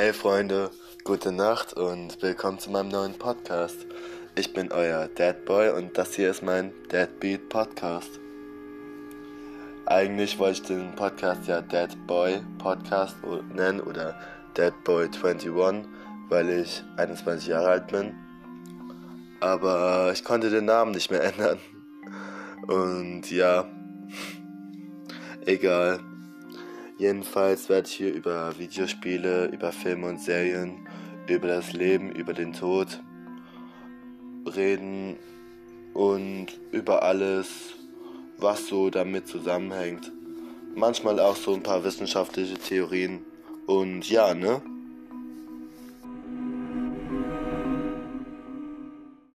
Hey Freunde, gute Nacht und willkommen zu meinem neuen Podcast. Ich bin euer Dad Boy und das hier ist mein Dad Beat Podcast. Eigentlich wollte ich den Podcast ja Dad Boy Podcast nennen oder Dad Boy 21, weil ich 21 Jahre alt bin. Aber ich konnte den Namen nicht mehr ändern. Und ja, egal. Jedenfalls werde ich hier über Videospiele, über Filme und Serien, über das Leben, über den Tod reden und über alles, was so damit zusammenhängt. Manchmal auch so ein paar wissenschaftliche Theorien. Und ja, ne?